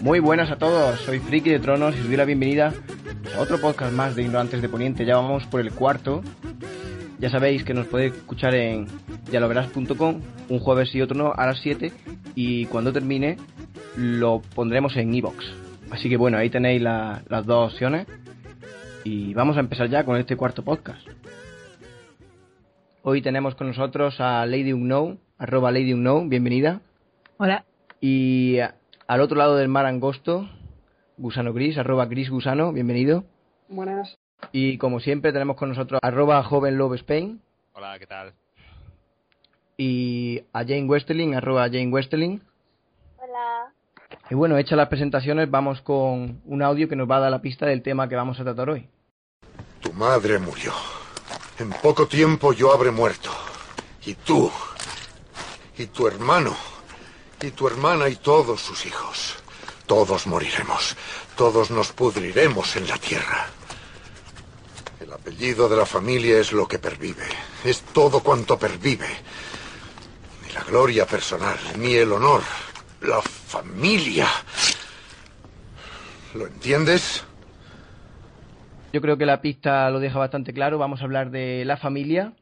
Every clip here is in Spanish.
Muy buenas a todos, soy Friki de Tronos y os doy la bienvenida a otro podcast más de Ignorantes de Poniente. Ya vamos por el cuarto. Ya sabéis que nos podéis escuchar en yaloverás.com un jueves y otro no a las 7 y cuando termine lo pondremos en iBox. Así que bueno, ahí tenéis la- las dos opciones y vamos a empezar ya con este cuarto podcast. Hoy tenemos con nosotros a Lady Unknown, arroba Lady Unknown, bienvenida. Hola. Y a- al otro lado del mar angosto, Gusano Gris, arroba Gris Gusano, bienvenido. Buenas. Y como siempre tenemos con nosotros arroba Joven Love Spain Hola, ¿qué tal? y a Jane Westerling, arroba Jane Westerling. Hola. Y bueno, hechas las presentaciones, vamos con un audio que nos va a dar la pista del tema que vamos a tratar hoy. Tu madre murió. En poco tiempo yo habré muerto. Y tú. Y tu hermano. Y tu hermana y todos sus hijos. Todos moriremos. Todos nos pudriremos en la tierra. El apellido de la familia es lo que pervive. Es todo cuanto pervive. Ni la gloria personal, ni el honor. La familia. ¿Lo entiendes? Yo creo que la pista lo deja bastante claro, vamos a hablar de la familia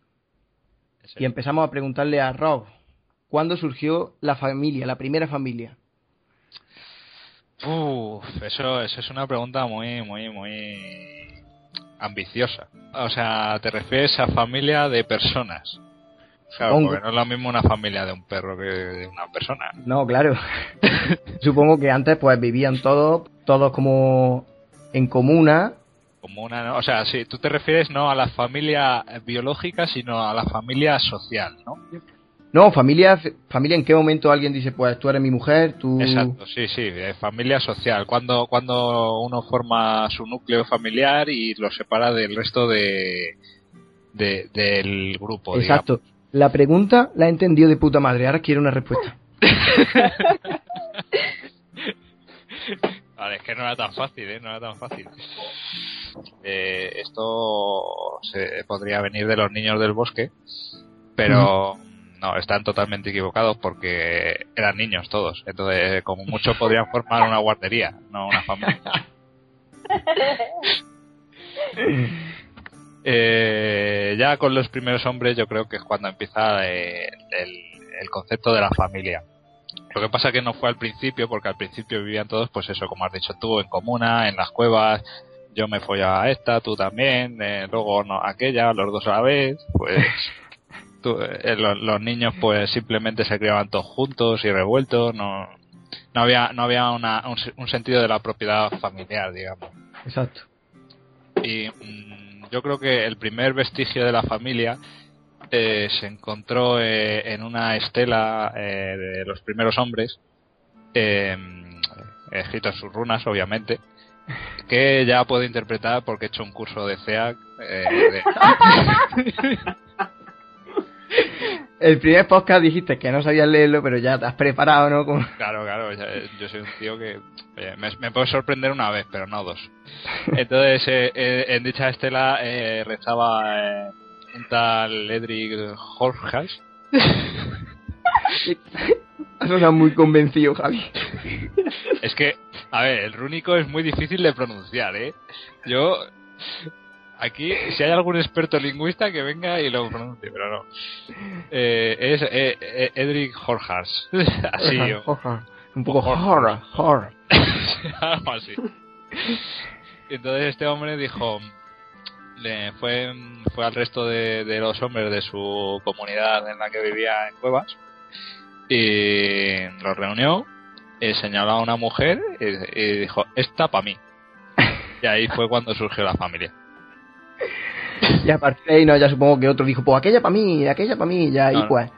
y empezamos a preguntarle a Rob, ¿cuándo surgió la familia, la primera familia? Uf, eso, eso es una pregunta muy, muy, muy ambiciosa. O sea, te refieres a familia de personas. Claro, Supongo. porque no es lo mismo una familia de un perro que de una persona. No, claro. Supongo que antes pues vivían todos, todos como en comuna. Como una, ¿no? o sea, si tú te refieres no a la familia biológica, sino a la familia social, ¿no? No, familia, familia en qué momento alguien dice, pues tú eres mi mujer, tú... Exacto, sí, sí, familia social. Cuando, cuando uno forma su núcleo familiar y lo separa del resto de, de- del grupo. Exacto. La pregunta la he entendido de puta madre, ahora quiero una respuesta. Vale, es que no era tan fácil, ¿eh? No era tan fácil. Eh, esto se podría venir de los niños del bosque, pero no, están totalmente equivocados porque eran niños todos. Entonces, como mucho podrían formar una guardería, no una familia. Eh, ya con los primeros hombres yo creo que es cuando empieza eh, el, el concepto de la familia. Lo que pasa que no fue al principio, porque al principio vivían todos, pues eso, como has dicho tú, en comuna, en las cuevas, yo me follaba a esta, tú también, eh, luego no, aquella, los dos a la vez, pues tú- eh, los, los niños pues simplemente se criaban todos juntos y revueltos, no, no había, no había una, un, se- un sentido de la propiedad familiar, digamos. Exacto. Y mm, yo creo que el primer vestigio de la familia eh, se encontró eh, en una estela eh, de los primeros hombres, eh, escrito en sus runas, obviamente, que ya puedo interpretar porque he hecho un curso de CEAC. eh, de- El primer podcast dijiste que no sabías leerlo, pero ya te has preparado, ¿no? Como- Claro, claro, ya- yo soy un tío que oye, me, me puede sorprender una vez, pero no dos. Entonces, eh, eh, en dicha estela eh, rezaba eh, un tal Edric Horjas. Has sonado muy convencido, Javi. Es que, a ver, el rúnico es muy difícil de pronunciar, ¿eh? Yo, aquí, si hay algún experto lingüista que venga y lo pronuncie, pero no. Eh, es eh, eh, Edric Horjas. Así, o- Oja. Un poco horror, horror. algo así. Entonces este hombre dijo, le fue, fue al resto de, de los hombres de su comunidad en la que vivía en cuevas y los reunió, y señaló a una mujer y, y dijo, esta para mí. Y ahí fue cuando surgió la familia. Y a partir de ahí, no, ya supongo que otro dijo, pues aquella para mí, aquella para mí, ya pues.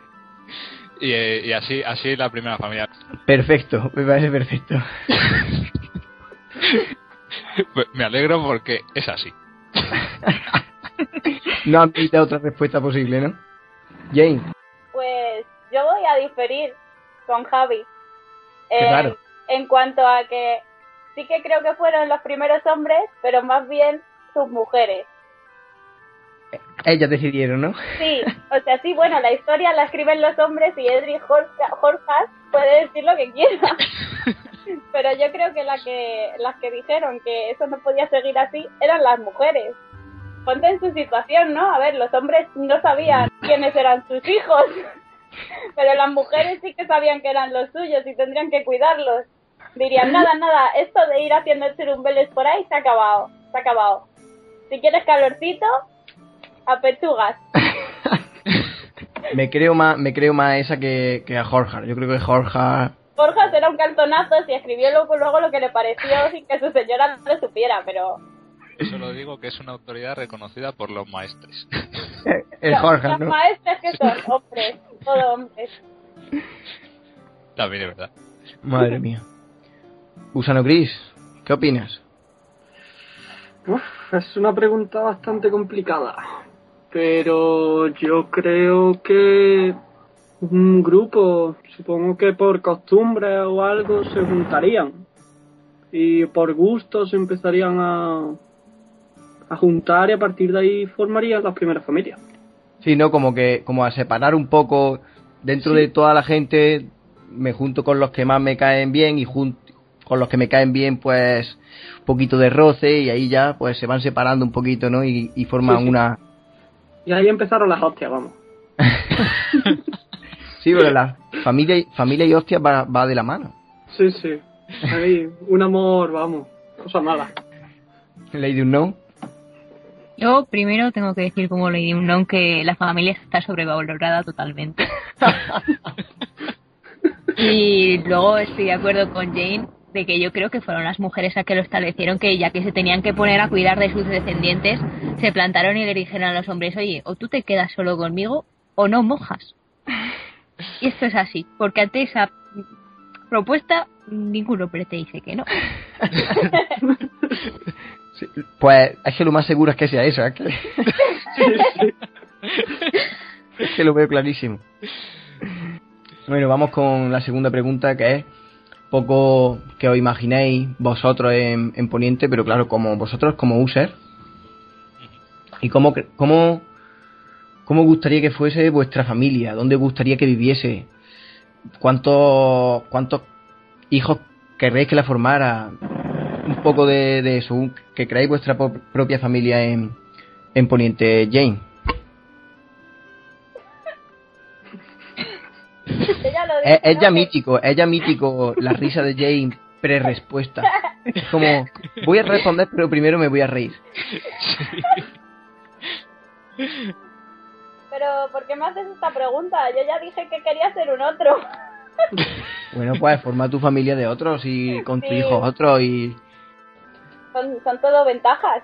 Y, eh, y así, así la primera familia. Perfecto, me parece perfecto. Me alegro porque es así. No admite otra respuesta posible, ¿no? Jane, Pues yo voy a diferir con Javi. En- raro. En cuanto a que sí que creo que fueron los primeros hombres, pero más bien sus mujeres. ellas decidieron, ¿no? Sí, o sea, sí, bueno, la historia la escriben los hombres y Edric Horcas puede decir lo que quiera. Pero yo creo que, la que las que dijeron que eso no podía seguir así eran las mujeres. Ponte en su situación, ¿no? A ver, los hombres no sabían quiénes eran sus hijos, pero las mujeres sí que sabían que eran los suyos y tendrían que cuidarlos. Dirían, nada, nada, esto de ir haciendo chirumbeles por ahí se ha acabado, se ha acabado. Si quieres calorcito, a pechugas. Me creo más, me creo más esa que, que a Jorge. Yo creo que Jorge Borja era un cartonazo y escribió luego, luego lo que le pareció sin que su señora no lo supiera, pero Solo digo que es una autoridad reconocida por los maestres. es los- Jorge, los ¿no? maestros que son hombres, todo hombres. También es verdad. Madre mía. Gusano Gris, ¿qué opinas? Uf, es una pregunta bastante complicada. Pero yo creo que un grupo, supongo que por costumbre o algo, se juntarían. Y por gusto se empezarían a, a juntar y a partir de ahí formarían las primeras familias. Sí, ¿no? Como que, como a separar un poco dentro de toda la gente, me junto con los que más me caen bien y jun- con los que me caen bien, pues, un poquito de roce y ahí ya, pues, se van separando un poquito, ¿no? Y, y forman Sí, sí. una... Y ahí empezaron las hostias, vamos. Sí, pero la familia, y- familia y hostia va, va de la mano. Sí, sí. Ahí, un amor, vamos. Cosa mala. Lady Unknown. Yo primero tengo que decir como Lady Unknown que la familia está sobrevalorada totalmente. y luego estoy de acuerdo con Jane de que yo creo que fueron las mujeres las que lo establecieron, que ya que se tenían que poner a cuidar de sus descendientes, se plantaron y le dijeron a los hombres, oye, o tú te quedas solo conmigo o no mojas. Y esto es así, porque ante esa propuesta ningún hombre te dice que no. Sí, Pues es que lo más seguro es que sea eso, es que, es que lo veo clarísimo. Bueno, vamos con la segunda pregunta que es poco que os imaginéis vosotros en, en Poniente, pero claro, como vosotros como user y cómo, cómo, cómo gustaría que fuese vuestra familia, dónde gustaría que viviese, cuántos cuántos hijos querréis que la formara, un poco de, de eso, un- que creáis vuestra propia familia en, en Poniente, Jane. Ella lo Es, dice, es ¿no? ya mítico, es ya mítico la risa de Jane pre-respuesta. Es como, voy a responder, pero primero me voy a reír. Pero, ¿por qué me haces esta pregunta? Yo ya dije que quería ser un otro. Bueno, pues forma tu familia de otros y con tu hijo otro y... Son, son todo ventajas.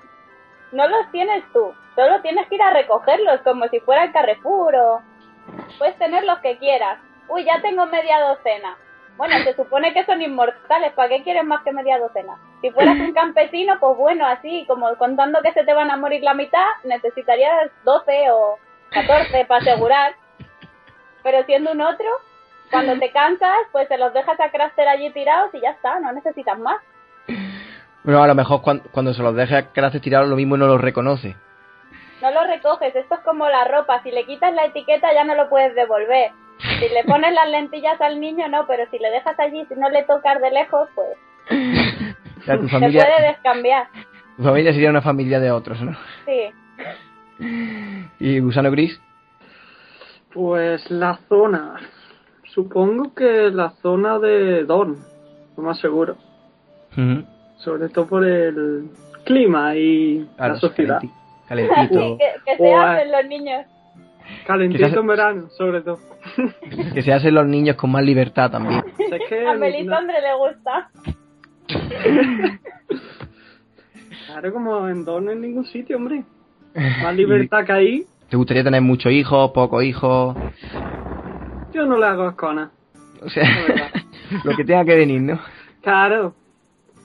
No los tienes tú, solo tienes que ir a recogerlos como si fuera el Carrefour o... Puedes tener los que quieras. Uy, ya tengo media docena. Bueno, se supone que son inmortales, ¿para qué quieres más que media docena? Si fueras un campesino, pues bueno, así, como contando que se te van a morir la mitad, necesitarías 12 o 14 para asegurar. Pero siendo un otro, cuando te cansas, pues se los dejas a Craster allí tirados y ya está, no necesitas más. Bueno, a lo mejor cuando, cuando se los deje a Kratos tirados lo mismo no los reconoce. No lo recoges, esto es como la ropa, si le quitas la etiqueta ya no lo puedes devolver. Si le pones las lentillas al niño, no, pero si le dejas allí, si no le tocas de lejos, pues O sea, tu se puede familia, descambiar. tu familia sería una familia de otros, ¿no? Sí. ¿Y Gusano Gris? Pues la zona. Supongo que la zona de Dorn, lo más seguro. Sobre todo por el clima y Claro, la sociedad. calenti- Calentito. Sí, que, que se hacen los niños. Calentito Quizás- en verano, sobre todo. que se hacen los niños con más libertad también. O sea, es que A no- Melisandre le gusta. claro, como en Dorn en ningún sitio, hombre. Más libertad que ahí. ¿Te gustaría tener muchos hijos, pocos hijos? Yo no le hago ascona. O sea, lo que tenga que venir, ¿no? Claro.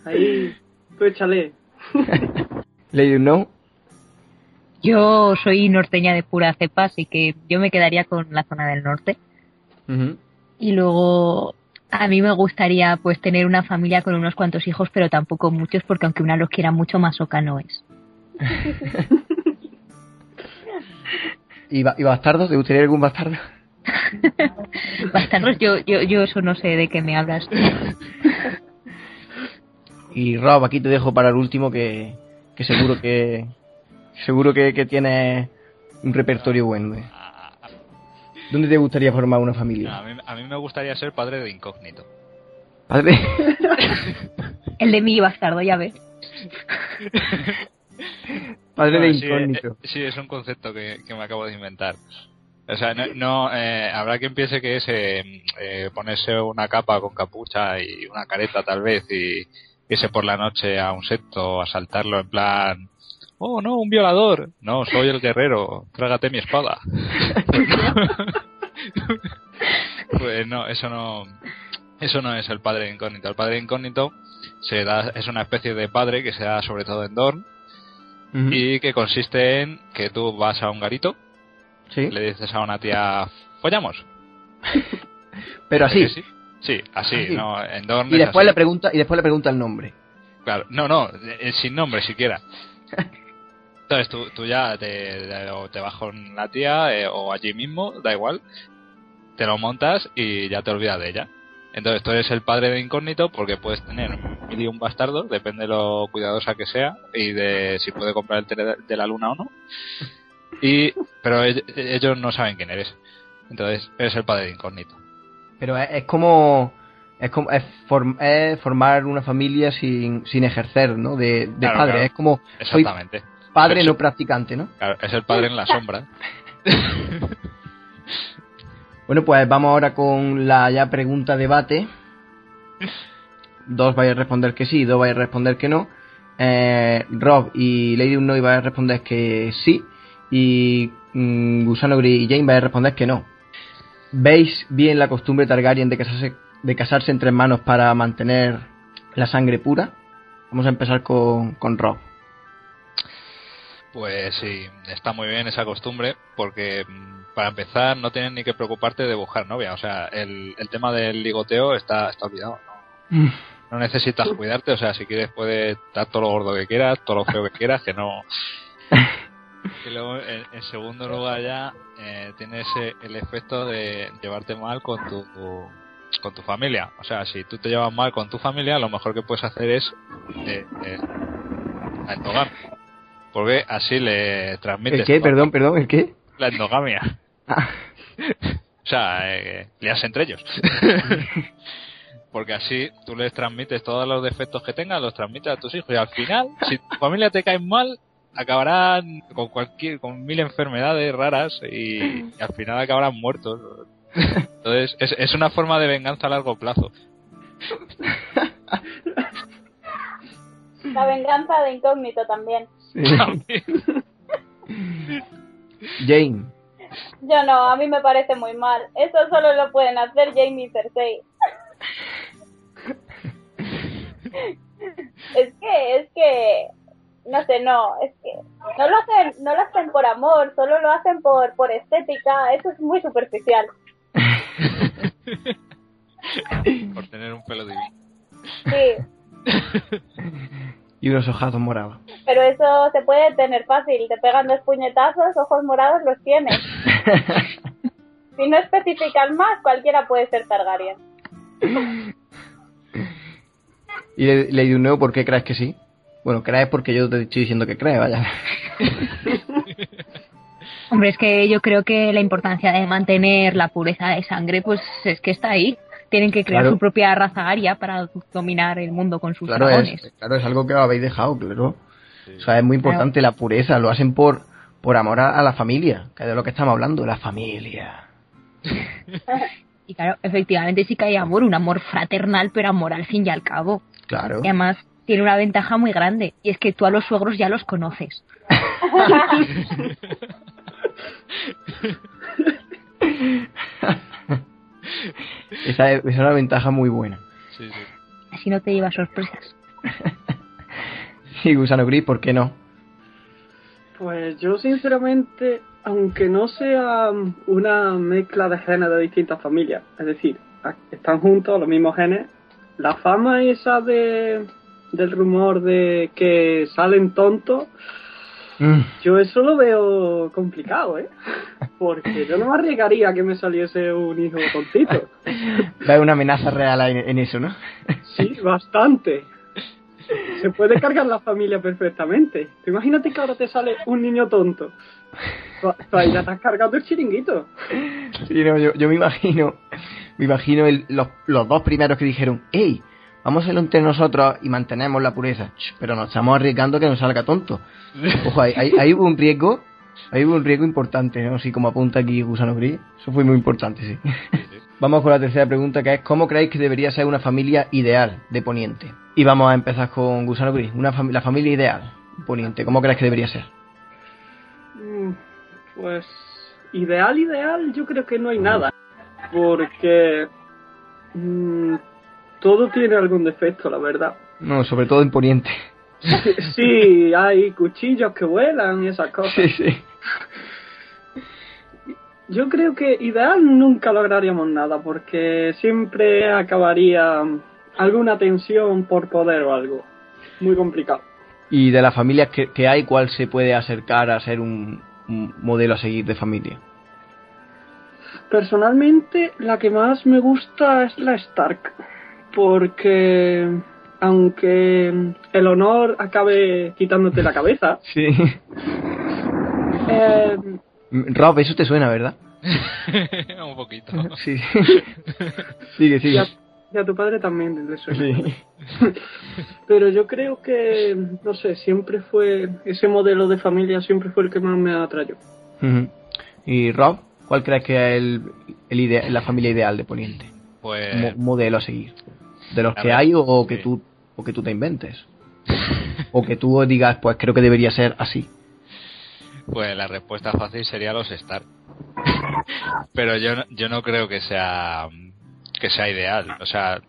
Ahí, tú échale. Lady No. Yo soy norteña de pura cepa, así que yo me quedaría con la zona del norte. Y luego a mí me gustaría pues tener una familia con unos cuantos hijos, pero tampoco muchos, porque aunque una los quiera mucho, más oca no es. ¿Y, ba- ¿Y bastardos? ¿Te gustaría algún bastardo? Bastardos, yo, yo, yo eso no sé de qué me hablas. Y Rob, aquí te dejo para el último que, que seguro que seguro que, que tienes un repertorio bueno. ¿eh? ¿Dónde te gustaría formar una a familia? mí, a mí me gustaría ser padre de incógnito. Padre. El de mi bastardo, ya ves. Padre de Bueno, incógnito. eh, sí, es un concepto que, que me acabo de inventar. O sea, no, no, eh, habrá quien piense que es eh, eh, ponerse una capa con capucha y una careta tal vez y irse por la noche a un secto, asaltarlo en plan, oh no, un violador. No, soy el guerrero, trágate mi espada. pues no, eso no, eso no es el padre incógnito. El padre incógnito se da, es una especie de padre que se da sobre todo en Dorn y que consiste en que tú vas a un garito, Sí. le dices a una tía, follamos. Pero así. ¿Que Sí, Sí, así, Así. no, en Dorn Y es después así. le pregunta y después le pregunta el nombre. Claro, no, no, eh, sin nombre siquiera. Entonces tú, tú ya te, te- o te vas con la tía eh, o allí mismo, da igual, te lo montas y ya te olvidas de ella. Entonces tú eres el padre de incógnito porque puedes tener mil y un bastardo, depende de lo cuidadosa que sea y de si puede comprar el tele de la luna o no. Y, pero ell- ellos no saben quién eres. Entonces eres el padre de incógnito. Pero es, es como es como es, form- es formar una familia sin, sin ejercer, ¿no? De, de Claro, padre. claro. Es como soy padre no practicante, ¿no? Claro, es el padre en la sombra. Bueno, pues vamos ahora con la ya pregunta debate. Dos vais a responder que sí, dos vais a responder que no. Eh, Rob y Lady Unknown vais a responder que sí. Y mm, Gusano Gris y Jane vais a responder que no. ¿Veis bien la costumbre Targaryen de casarse, de casarse entre hermanos para mantener la sangre pura? Vamos a empezar con, con Rob. Pues sí, está muy bien esa costumbre porque mm, para empezar no tienes ni que preocuparte de buscar novia. O sea, el, el tema del ligoteo está, está olvidado. ¿no? no necesitas cuidarte. O sea, si quieres puedes dar todo lo gordo que quieras, todo lo feo que quieras, que no... Y luego, en, en segundo lugar ya, eh, tienes eh, el efecto de llevarte mal con tu, con tu familia. O sea, si tú te llevas mal con tu familia, lo mejor que puedes hacer es eh, eh, la endogamia. Porque así le transmites ¿El qué? Perdón, perdón, ¿el qué? la endogamia. Ah, O sea, eh, liarse entre ellos. Porque así tú les transmites todos los defectos que tengan, los transmites a tus hijos. Y al final, si tu familia te cae mal, acabarán con cualquier, con mil enfermedades raras y, y al final acabarán muertos. Entonces, es, es una forma de venganza a largo plazo. La venganza de incógnito también. Jane. Yo no, a mí me parece muy mal. Eso solo lo pueden hacer Jamie y Cersei. es que, es que, no sé, no, es que no lo hacen, no lo hacen por amor, solo lo hacen por, por estética. Eso es muy superficial. Por tener un pelo divino. Sí, Y unos ojazos morados. pero eso se puede tener fácil. Te pegan dos puñetazos, ojos morados los tienes. Si no especifican más, cualquiera puede ser Targaryen. Y le, le digo, no, ¿por qué crees que sí? Bueno, crees porque yo te estoy diciendo que crees, vaya. Hombre, es que yo creo que la importancia de mantener la pureza de sangre, pues es que está ahí. Tienen que crear Claro. su propia raza aria para dominar el mundo con sus Claro dragones. es, claro, es algo que habéis dejado, claro. O sea, es muy importante la pureza, lo hacen por, por amor a, a la familia, que es de lo que estamos hablando, la familia. Y claro, efectivamente sí que hay amor, un amor fraternal, pero amor al fin y al cabo. Claro. Y además tiene una ventaja muy grande, y es que tú a los suegros ya los conoces. esa, es, una ventaja muy buena. Sí, sí. Así no te llevas sorpresas. Sí, Gusano Gris, ¿por qué no? Pues yo sinceramente, aunque no sea una mezcla de genes de distintas familias, es decir, están juntos los mismos genes, la fama esa de del rumor de que salen tontos, Mm, yo eso lo veo complicado, ¿eh? Porque yo no me arriesgaría que me saliese un hijo tontito. Hay una amenaza real en, eso, ¿no? Sí, bastante. Se puede cargar la familia perfectamente. Imagínate que ahora te sale un niño tonto. Tú- ahí ya te has cargado el chiringuito. Sí, no, yo, yo me imagino, me imagino el- los, los dos primeros que dijeron, hey, vamos a hacerlo entre nosotros y mantenemos la pureza, pero nos estamos arriesgando que nos salga tonto. Ojo, ahí hubo un riesgo, ahí hubo un riesgo importante, ¿no? Así como apunta aquí Gusano Gris, eso fue muy importante, sí. Vamos con la tercera pregunta que es, ¿cómo creéis que debería ser una familia ideal de Poniente? Y vamos a empezar con Gusano Gris, una fam- la familia ideal de Poniente, ¿cómo creéis que debería ser? Mm, Pues ideal, ideal, yo creo que no hay nada. Porque mm, todo tiene algún defecto, la verdad. No, sobre todo en Poniente. Sí, hay cuchillos que vuelan y esas cosas. Sí, sí. Yo creo que ideal nunca lograríamos nada porque siempre acabaría alguna tensión por poder o algo. Muy complicado. Y de las familias que, que hay, ¿cuál se puede acercar a ser un, un modelo a seguir de familia? Personalmente, la que más me gusta es la Stark. Porque aunque el honor acabe quitándote la cabeza, Sí. eh, Rob, eso te suena, ¿verdad? Un poquito. Sí. sigue, y, sigue. a, y a tu padre también le suena. Sí. Pero yo creo que, no sé, siempre fue, ese modelo de familia siempre fue el que más me atrayó. Y Rob, ¿cuál crees que es el, el ide- la familia ideal de Poniente? Pues Mo- modelo a seguir. ¿De los a que ver, hay o, que sí. tú o que tú te inventes? o que tú digas, pues creo que debería ser así. Pues la respuesta fácil sería los Stark. Pero yo no, yo no creo que sea que sea ideal. O sea,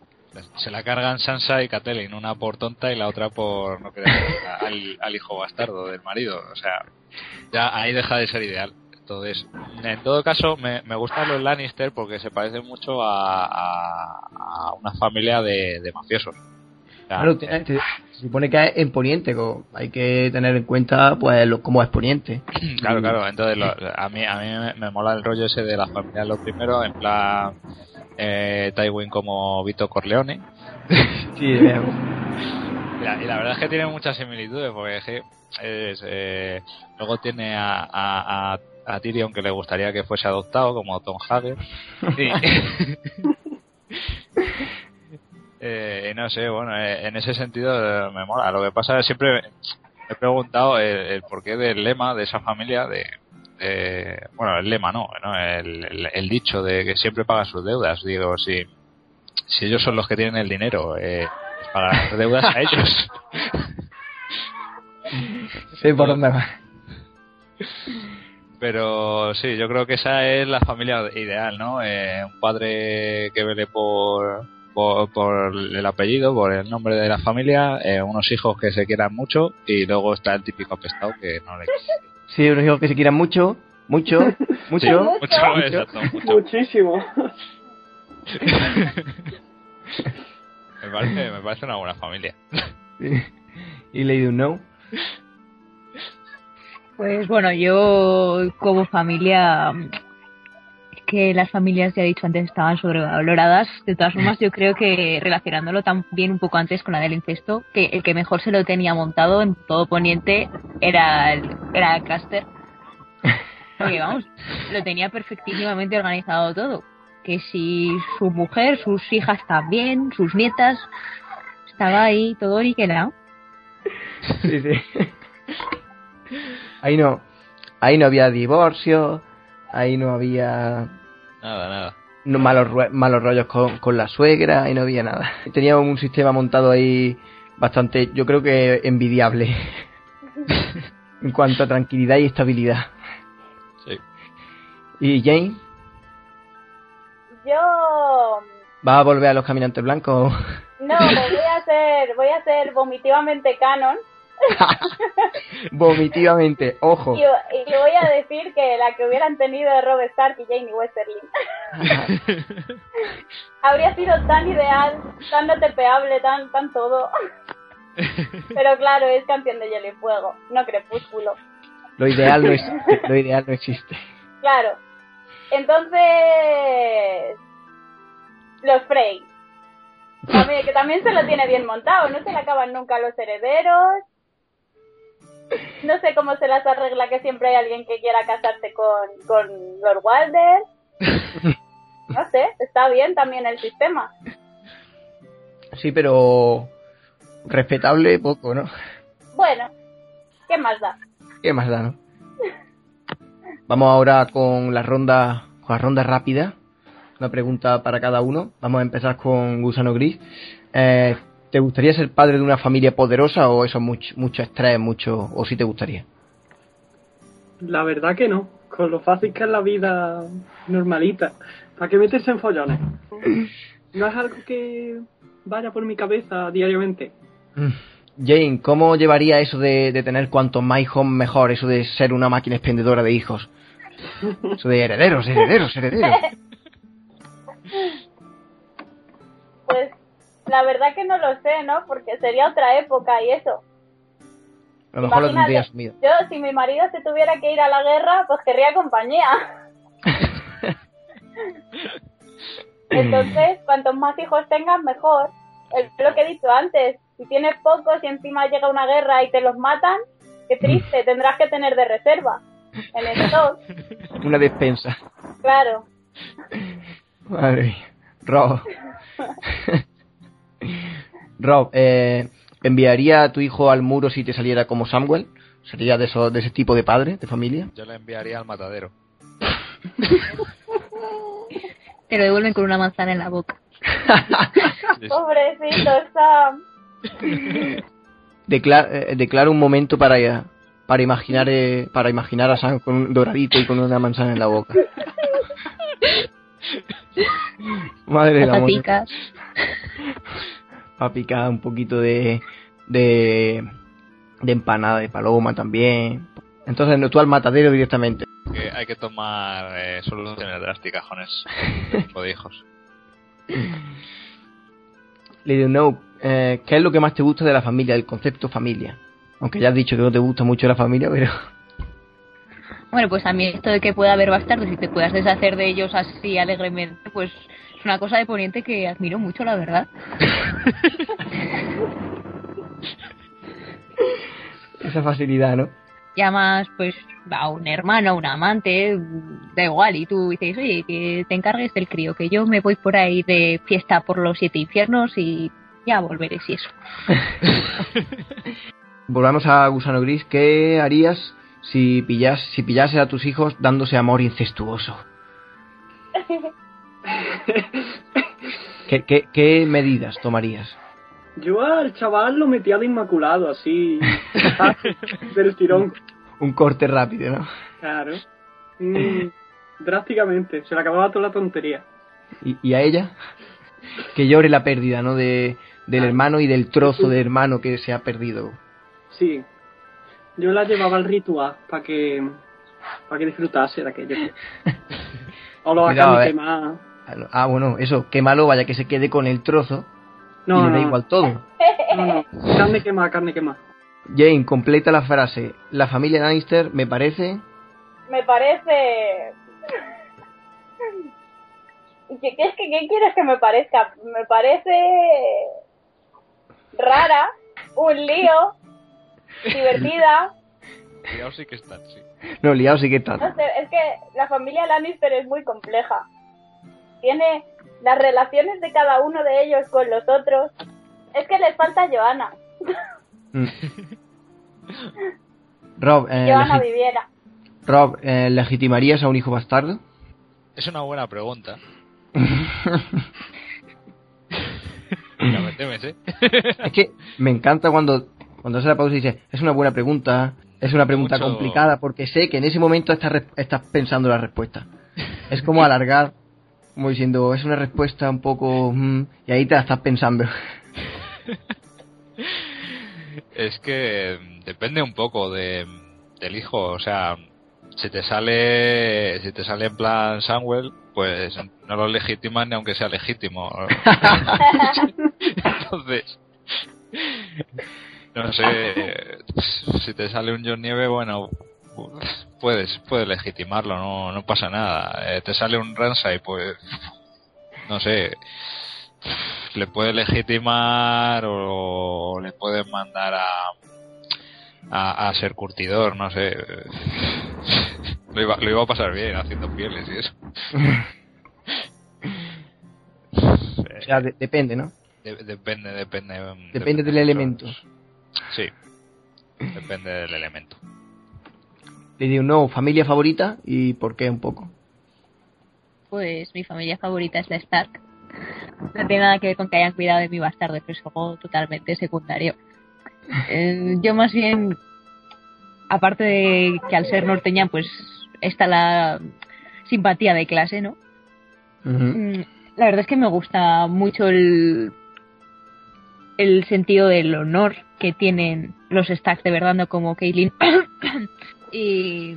se la cargan Sansa y Catelyn, una por tonta y la otra por no querer al, al hijo bastardo del marido. O sea, ya ahí deja de ser ideal. Entonces, en todo caso, me, me gustan los Lannister porque se parecen mucho a, a, a una familia de, de mafiosos. Claro, te- te- se supone que es en Poniente, hay que tener en cuenta pues lo, cómo es Poniente. Claro, claro. Entonces, lo- a mí, a mí me, me mola el rollo ese de la familia lo primero, en plan eh, Tywin como Vito Corleone. Sí, Y la, y la verdad es que tiene muchas similitudes, porque es que es, eh, luego tiene a, a, a, a Tyrion que le gustaría que fuese adoptado, como Tom Hager. Y, eh, y no sé, bueno, eh, en ese sentido eh, me mola. Lo que pasa es que siempre he preguntado el, el porqué del lema de esa familia, de, de- bueno, el lema no, ¿no? El, el- el dicho de que siempre paga sus deudas. Digo, si, si ellos son los que tienen el dinero, eh, pues pagar las deudas a ellos. sé por dónde va. Pero sí, yo creo que esa es la familia ideal, ¿no? Eh, un padre que vele por, por, por el apellido, por el nombre de la familia, eh, unos hijos que se quieran mucho y luego está el típico apestado que no le Sí, unos hijos que se quieran mucho, mucho, mucho. Sí, Mucho. mucho, exacto, mucho. Muchísimo. Me parece, me parece una buena familia. y Lady Unknown. Pues bueno, yo como familia, que las familias, ya he dicho antes, estaban sobrevaloradas. De todas formas, yo creo que relacionándolo también un poco antes con la del incesto, que el que mejor se lo tenía montado en todo Poniente era el, era Caster. Porque vamos, lo tenía perfectísimamente organizado todo. Que si su mujer, sus hijas también, sus nietas, estaba ahí todo niquelado. Sí, sí. Ahí no, ahí no había divorcio, ahí no había Nada, nada. no, malos, malos rollos con, con la suegra, ahí no había nada. Tenía un sistema montado ahí bastante, yo creo que envidiable. en cuanto a tranquilidad y estabilidad. Sí. ¿Y Jane? yo ¿Va a volver a los caminantes blancos? no voy a ser voy a ser vomitivamente canon Vomitivamente, ojo. y, y voy a decir que la que hubieran tenido de Rob Stark y Jamie Westerling habría sido tan ideal, tan no tepeable, tan tan todo. Pero claro, es canción de hielo y fuego, no crepúsculo. Lo ideal no existe. Lo ideal no existe. Claro. Entonces, los Frey. Que también se lo tiene bien montado, no se le acaban nunca los herederos. No sé cómo se las arregla que siempre hay alguien que quiera casarse con, con Lord Walder. No sé, está bien también el sistema. Sí, pero respetable poco, ¿no? Bueno, ¿qué más da? ¿Qué más da, no? Vamos ahora con la ronda, con la ronda rápida. Una pregunta para cada uno. Vamos a empezar con Gusano Gris. Eh, ¿Te gustaría ser padre de una familia poderosa o eso es mucho, mucho estrés, mucho, o sí te gustaría? La verdad que no. Con lo fácil que es la vida normalita. ¿Para qué meterse en follones? No es algo que vaya por mi cabeza diariamente. Mm. Jane, ¿cómo llevaría eso de, de tener cuantos más hijos mejor? Eso de ser una máquina expendedora de hijos. Eso de herederos, herederos, herederos. La verdad que no lo sé, ¿no? Porque sería otra época y eso. A lo mejor lo Imagínate, tendría asumido. Yo, si mi marido se tuviera que ir a la guerra, pues querría compañía. Entonces, cuantos más hijos tengas, mejor. Es lo que he dicho antes. Si tienes pocos y encima llega una guerra y te los matan, qué triste, tendrás que tener de reserva. En stock, Una despensa. claro. Madre. Rob. Rob, eh, ¿enviaría a tu hijo al muro si te saliera como Samuel? ¿Sería de, eso, de ese tipo de padre, de familia? Yo le enviaría al matadero. Te lo devuelven con una manzana en la boca. Pobrecito, Sam. Decla- eh, declaro un momento para, para imaginar eh, para imaginar a Sam con un doradito y con una manzana en la boca. Madre del amor. Para picar un poquito de, de, de empanada de paloma también. Entonces, no, tú al matadero directamente. Que hay que tomar eh, soluciones drásticas con tipo de hijos. Lady No, eh, ¿qué es lo que más te gusta de la familia, del concepto familia? Aunque ya has dicho que no te gusta mucho la familia, pero... Bueno, pues a mí esto de que pueda haber bastardos y te puedas deshacer de ellos así alegremente, pues es una cosa de Poniente que admiro mucho, la verdad. Esa facilidad, ¿no? Llamas, pues, a un hermano, a un amante, da igual, y tú dices, oye, que te encargues del crío, que yo me voy por ahí de fiesta por los siete infiernos y ya volveré si eso. Volvamos a Gusano Gris. ¿Qué harías si pillas si pillase a tus hijos dándose amor incestuoso? ¿Qué, qué, qué medidas tomarías? Yo al chaval lo metía de inmaculado, así. del tirón. Un corte rápido, ¿no? Claro. Mm, drásticamente. Se le acababa toda la tontería. ¿Y, y a ella? Que llore la pérdida, ¿no? De, del hermano y del trozo de hermano que se ha perdido. Sí. Yo la llevaba al ritual para que para que disfrutase de aquello. O lo Cuidado, hagan eh. quemar. Ah, bueno, eso, qué malo vaya que se quede con el trozo y No, le da no, igual todo. no, no. Carne quemada, carne quemada. Jane, completa la frase. La familia Lannister me parece... Me parece... ¿Qué, qué, es que, ¿Qué quieres que me parezca? Me parece rara, un lío, divertida. Cuidado sí que están, sí. No, liado sí que está. No sé, es que la familia Lannister es muy compleja. Tiene las relaciones de cada uno de ellos con los otros. Es que les falta Joana. Mm. Rob, eh, Joana viviera. Rob eh, ¿legitimarías a un hijo bastardo? Es una buena pregunta. Ya me temes, ¿eh? Es que me encanta cuando, cuando hace la pausa y dice, es una buena pregunta, es una pregunta Mucho- complicada, porque sé que en ese momento estás, estás pensando la respuesta. Es como alargar Como diciendo, es una respuesta un poco... mm, y ahí te la estás pensando. Es que mm, depende un poco de, del hijo, o sea, si te sale si te sale en plan Samuel, pues no lo legitimas ni aunque sea legítimo. Entonces, no sé, si te sale un John Nieve, bueno, puedes puedes legitimarlo, no no pasa nada. Eh, te sale un Ransai, pues no sé, le puedes legitimar o le puedes mandar a, a, a ser curtidor, no sé. Lo iba, lo iba a pasar bien haciendo pieles y eso. O sea, de- depende, ¿no? De- depende, depende. Depende del elemento. Sí. Depende del elemento. Le digo, no, familia favorita y por qué un poco. Pues mi familia favorita es la Stark. No tiene nada que ver con que hayan cuidado de mi bastardo, pero es algo totalmente secundario. Eh, yo más bien, aparte de que al ser norteña, pues está la simpatía de clase, ¿no? Mm, La verdad es que me gusta mucho el, el sentido del honor que tienen los stacks de verdad, no como Caitlyn. y,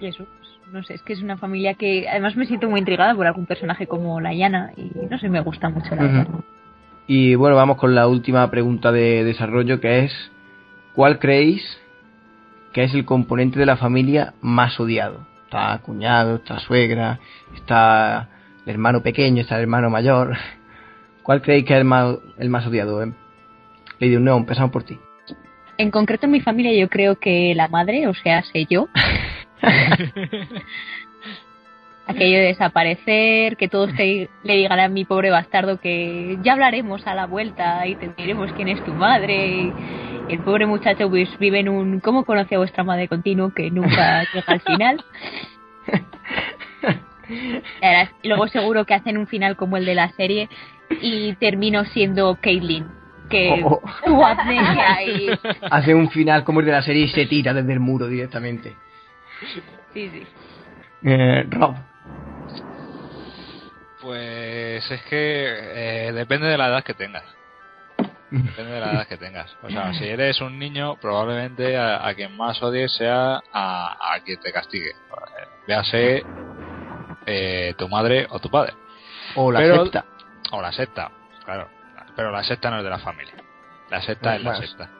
y eso, pues, no sé, es que es una familia que además me siento muy intrigada por algún personaje como la Yana y no sé, me gusta mucho la. Ujú. Y bueno, vamos con la última pregunta de desarrollo que es ¿cuál creéis que es el componente de la familia más odiado? Está cuñado, está suegra, está el hermano pequeño, está el hermano mayor. ¿Cuál creéis que es el más, el más odiado? Eh? Lady Unknown, empezamos por ti. En concreto en mi familia yo creo que la madre, o sea, sé yo, aquello de desaparecer, que todos te- le digan a mi pobre bastardo que ya hablaremos a la vuelta y te diremos quién es tu madre. Y el pobre muchacho pues vive en un ¿cómo conoce a vuestra madre continuo? que nunca llega al final. Luego seguro que hacen un final como el de la serie y termino siendo Caitlyn. Que Oh, amnesia y... Hace un final como el de la serie y se tira desde el muro directamente. Sí, sí. Eh, Rob. Pues es que eh, depende de la edad que tengas. Depende de la edad que tengas. O sea, si eres un niño, probablemente a, a quien más odies sea a, a quien te castigue. Véase eh, tu madre o tu padre. O la Pero- secta. O la secta, claro. Pero la secta no es de la familia. La secta es la secta.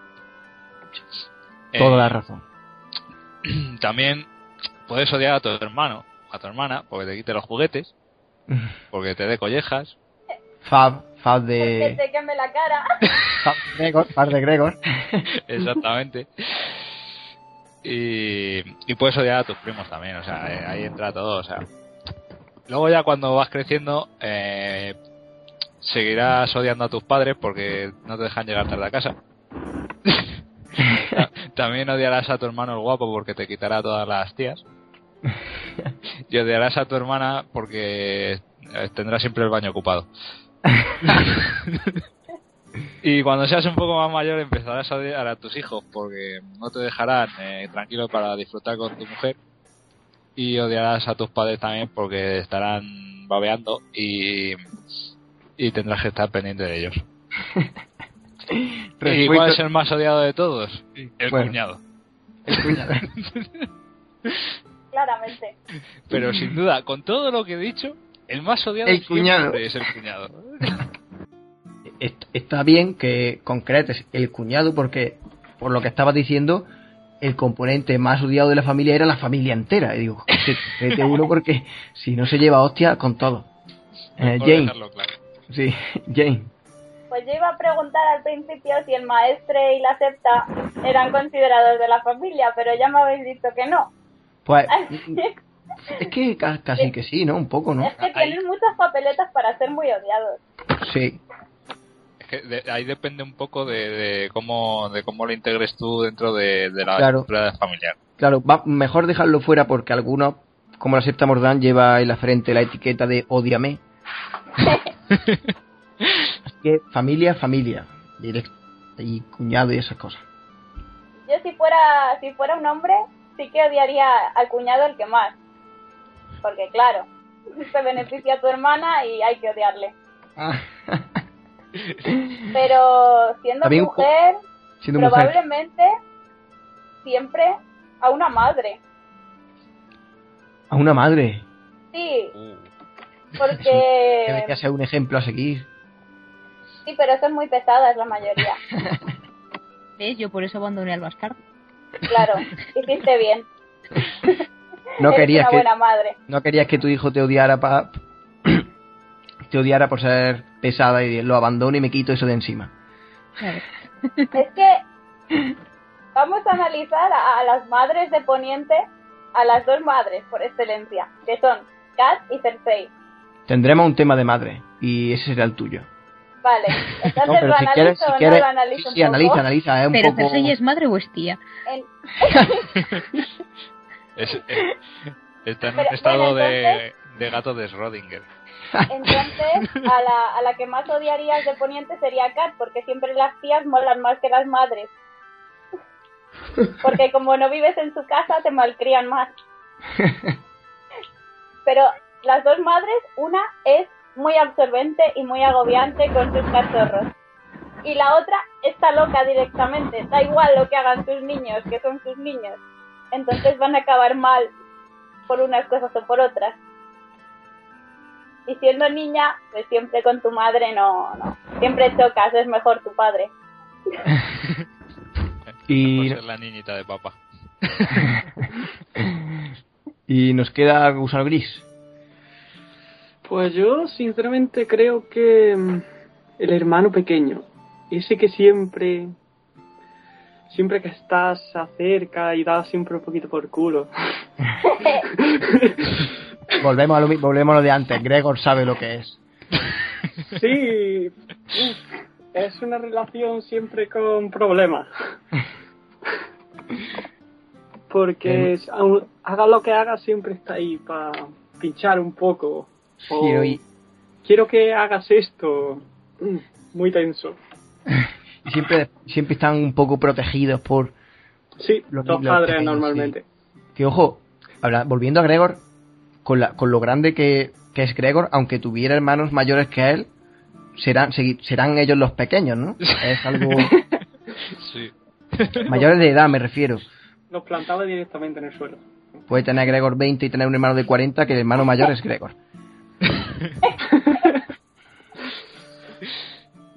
Toda Eh, la razón. También puedes odiar a tu hermano, a tu hermana, porque te quite los juguetes, porque te dé collejas. Fab, Fab Que de. te queme la cara. Fab de Gregor, Fab de Gregor. Exactamente. Y, y puedes odiar a tus primos también, o sea, eh, ahí entra todo, o sea. Luego ya cuando vas creciendo, eh, seguirás odiando a tus padres porque no te dejan llegar tarde a casa. Ta- También odiarás a tu hermano el guapo porque te quitará todas las tías. Y odiarás a tu hermana porque eh, tendrá siempre el baño ocupado. Y cuando seas un poco más mayor empezarás a odiar a tus hijos porque no te dejarán eh, tranquilo para disfrutar con tu mujer. Y odiarás a tus padres también porque estarán babeando y, y tendrás que estar pendiente de ellos. ¿Y cuál es el más odiado de todos? El Bueno. cuñado. el cuñado. Claramente. Pero sin duda, con todo lo que he dicho, el más odiado El siempre cuñado. es el cuñado. Est- Está bien que concretes el cuñado porque, por lo que estabas diciendo, el componente más odiado de la familia era la familia entera. Y digo, "Joder, vete uno porque si no se lleva hostia con todo. Eh, Jane, dejarlo claro. Sí, Jane. Pues yo iba a preguntar al principio si el maestre y la septa eran considerados de la familia, pero ya me habéis dicho que no. Pues es que ca- casi que sí, ¿no? Un poco, ¿no? Es que Ahí. tienen muchas papeletas para ser muy odiados. Sí. Es que de- ahí depende un poco de, de cómo de cómo lo integres tú dentro de, de la Claro. estructura familiar. Claro, va, mejor dejarlo fuera porque algunos, como la secta Mordán, lleva en la frente la etiqueta de odiame. Así que familia, familia. Directo. Y cuñado y esas cosas. Yo si fuera, si fuera un hombre, sí que odiaría al cuñado el que más. Porque claro, se beneficia a tu hermana y hay que odiarle. Pero siendo También mujer, Siendo mujer. probablemente siempre a una madre. A una madre. Sí, Porque... Debería ser un ejemplo a seguir. Sí, pero son muy pesadas la mayoría. ¿Ves? Yo por eso abandoné al bastardo. Claro, hiciste bien. No querías que, buena madre. no querías que tu hijo te odiara pa- te odiara por ser pesada y lo abandono y me quito eso de encima. Es que vamos a analizar a, a las madres de Poniente, a las dos madres por excelencia, que son Kat y Cersei. Tendremos un tema de madre y ese será el tuyo. Vale, entonces No, pero lo si analizo quieres, si o no quieres, lo analizo sí, un poco. analiza, analiza, es un Pero poco Cersei es madre o es tía. Es- eh, está en un estado bueno, de, de gato de Schrödinger. Entonces, a la, a la que más odiarías de Poniente sería Kat, porque siempre las tías molan más que las madres. Porque como no vives en su casa, te malcrían más. Pero las dos madres, una es muy absorbente y muy agobiante con sus cachorros. Y la otra está loca directamente. Da igual lo que hagan sus niños, que son sus niños. Entonces van a acabar mal por unas cosas o por otras. Y siendo niña, pues siempre con tu madre no, no. Siempre chocas, es mejor tu padre. y, ser la niñita de papá. y nos queda gusano gris. Pues yo sinceramente creo que mm, el hermano pequeño, ese que siempre, siempre que estás cerca y da siempre un poquito por culo. Volvemos a lo, volvemos a lo de antes. Gregor sabe lo que es. Sí, es una relación siempre con problemas. Porque aun- haga lo que haga, siempre está ahí para pinchar un poco. O, Sí, oí- quiero que hagas esto. Muy tenso. y siempre, siempre están un poco protegidos por Sí, Los- padres pequeños, normalmente. Que ojo, habla- volviendo a Gregor, con, la, con lo grande que, que es Gregor, aunque tuviera hermanos mayores que él, serán, serán ellos los pequeños, ¿no? Es algo Sí. mayores de edad, me refiero. Los plantaba directamente en el suelo. Puede tener Gregor 20 y tener un hermano de 40, que el hermano mayor es Gregor.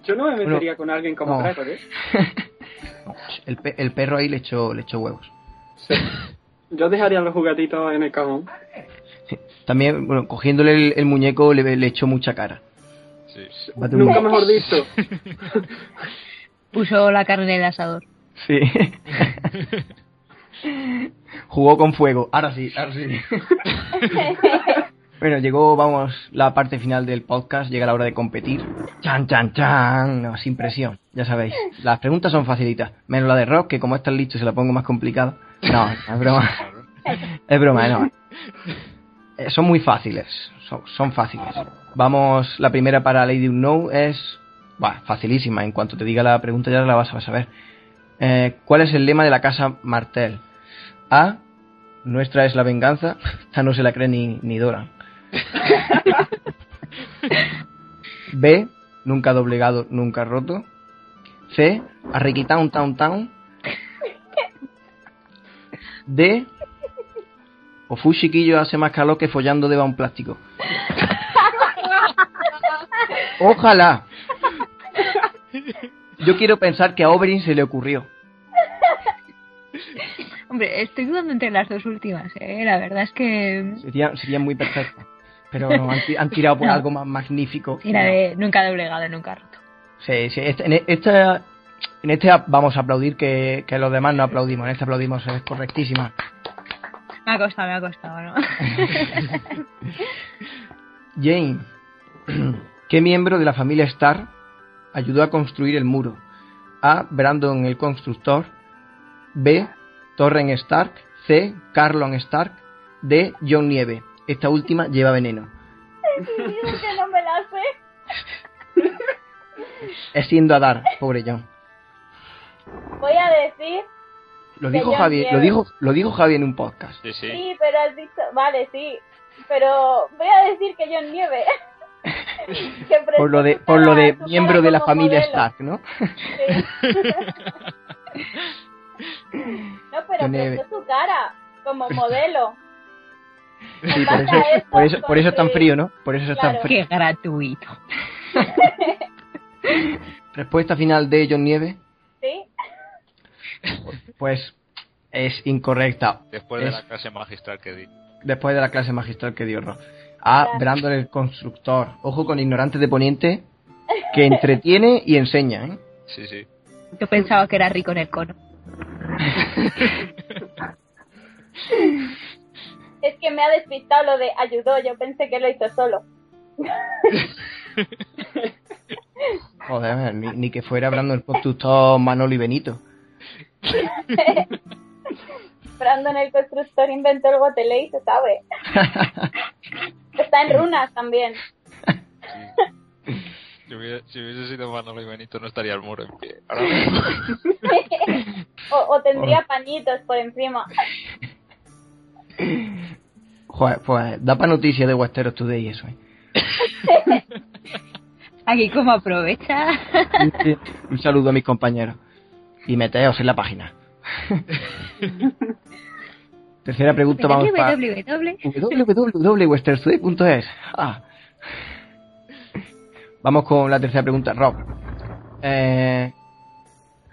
Yo no me Bueno, metería con alguien como no. ¿eh? El, pe- el perro ahí le echó, le echó huevos. Yo dejaría los juguetitos en el cajón. También, bueno, cogiéndole el, el muñeco le, le echó mucha cara. Sí. Nunca mejor dicho. Puso la carne en el asador. Sí. Jugó con fuego. Ahora sí, ahora sí. bueno, llegó, vamos, la parte final del podcast. Llega la hora de competir. Chan, chan, chan. No, sin presión. Ya sabéis. Las preguntas son facilitas. Menos la de Rock, que como está el listo se la pongo más complicada. No, es broma. Es broma, no. Eh, son muy fáciles. Son, son fáciles. Vamos, la primera para Lady Unknown es. Bah, facilísima. En cuanto te diga la pregunta ya la vas a saber. Eh, ¿Cuál es el lema de la casa Martel? A. Nuestra es la venganza. Esta no se la cree ni, ni Dora. B. Nunca doblegado, nunca roto. C. Arriquitown, town, town. D. O fu chiquillo hace más calor que follando deba un plástico. Ojalá. Yo quiero pensar que a Oberyn se le ocurrió. Hombre, estoy dudando entre las dos últimas, ¿eh? La verdad es que... Sería, sería muy perfecto. Pero no, han, han tirado por No. algo más magnífico. Era de nunca doblegado, nunca roto. Sí, sí. Este, en, e- esta- en este vamos a aplaudir que, que los demás no aplaudimos. En este aplaudimos, es correctísima. Me ha costado, me ha costado, ¿no? Jane, ¿qué miembro de la familia Stark ayudó a construir el muro? A. Brandon el constructor. B. Torren Stark. C. Carlon Stark. D. John Nieve. Esta última lleva veneno. Digo que no me la sé. Es siendo a dar, pobre John. Voy a decir Lo dijo John Javi, lo Nieve. dijo, lo dijo Javi en un podcast. Sí, sí. Sí, pero has dicho, vale, sí, pero voy a decir que John Nieve. que Por lo de, por lo de miembro de la familia modelo. Stark, ¿no? Sí. no, pero prestó su cara como modelo. Sí, por eso, por eso, por eso es tan frío, ¿no? Por eso es tan frío. Qué gratuito. Respuesta final de John Nieve, Sí, pues es incorrecta. Después de Es- la clase magistral que di. Después de la clase magistral que dio Rob. A Claro. Brandon el constructor. Ojo con ignorantes de Poniente que entretiene y enseña, ¿eh? Sí, sí. Yo pensaba que era rico en el cono. es que me ha despistado lo de ayudó, yo pensé que lo hizo solo. Joder, ni, ni que fuera Brandon el constructor Manolo y Benito. Brandon el constructor inventó el goteley, se sabe. Está en runas también. Si hubiese, si hubiese sido Manolo y Benito no estaría el muro en pie. Ahora mismo. o, o tendría Oh. pañitos por encima. Joder, pues da para noticias de Westeros Today eso, ¿eh? Aquí como aprovecha. Un saludo a mis compañeros. Y meteos en la página. Tercera pregunta, vamos para www. www.westerstoday.es. Ah. Vamos con la tercera pregunta, Rob. Eh,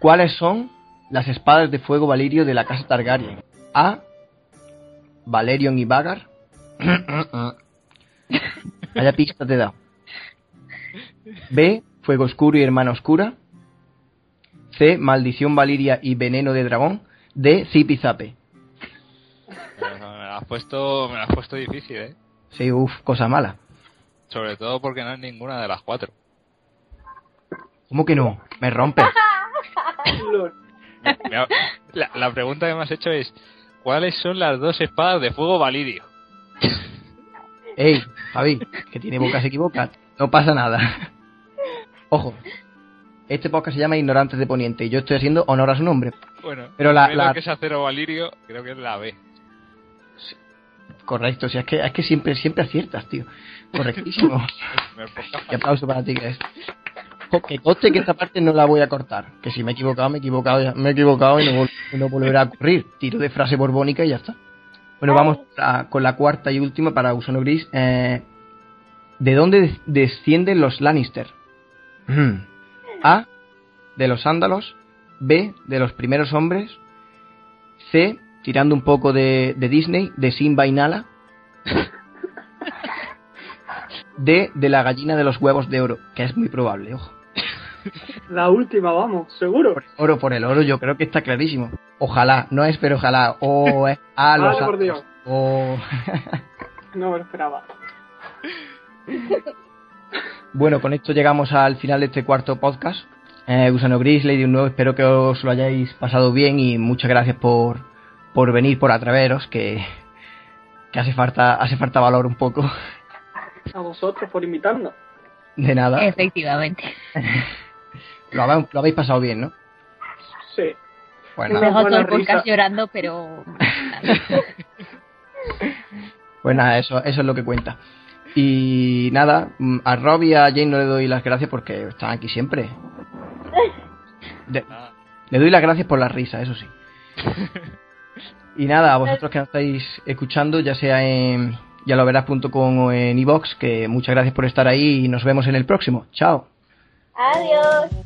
¿Cuáles son las espadas de fuego valirio de la casa Targaryen? A. Valerion y Vagar. Vaya pista te dado. B. Fuego oscuro y hermana oscura. C. Maldición valiria y veneno de dragón. D. Zip y Zape. Me la has puesto, me la has puesto difícil, ¿eh? Sí, uff, cosa mala. Sobre todo porque no es ninguna de las cuatro. ¿Cómo que no? Me rompe. Lol. Me ha- La, la pregunta que me has hecho es: ¿cuáles son las dos espadas de fuego valirio? Ey, Javi, que tiene boca se equivoca. No pasa nada. Ojo. Este podcast se llama Ignorantes de Poniente y yo estoy haciendo honor a su nombre. Bueno, Pero la- que es acero valirio, creo que es la B. Correcto, si es que, es que siempre, siempre aciertas, tío. Correctísimo. Y aplauso para ti, que es. Que conste que esta parte no la voy a cortar. Que si me he equivocado, me he equivocado, me he equivocado y no, vol- y no volverá a ocurrir. Tiro de frase borbónica y ya está. Bueno, vamos a- con la cuarta y última para Gusano Gris. Eh, ¿De dónde des- descienden los Lannister? Hmm. A. De los Ándalos. B. De los primeros hombres. C. Tirando un poco de, de Disney, de Simba y Nala. D. De la gallina de los huevos de oro, que es muy probable, ojo. La última, vamos, seguro. Oro por el oro, yo creo que está clarísimo. Ojalá, no es, pero ojalá. O es a los Vale, por. Dios. O... No me lo esperaba. Bueno, con esto llegamos al final de este cuarto podcast. Eh, Gusano Gris, Lady Nuevo, espero que os lo hayáis pasado bien y muchas gracias por, por venir, por atreveros, que, que hace falta hace falta valor un poco. A vosotros por invitarnos. De nada. Efectivamente. Lo, habéis- lo habéis pasado bien, ¿no? Sí. Nada, Dejo todo el podcast risa. llorando, pero. pues nada, eso, eso es lo que cuenta. Y nada, mm, a Rob y a Jane no le doy las gracias porque están aquí siempre. De-. Le doy las gracias por la risa, eso sí. Y nada, a vosotros que nos estáis escuchando, ya sea en yaloverás.com o en iVox, que muchas gracias por estar ahí y nos vemos en el próximo. Chao. Adiós.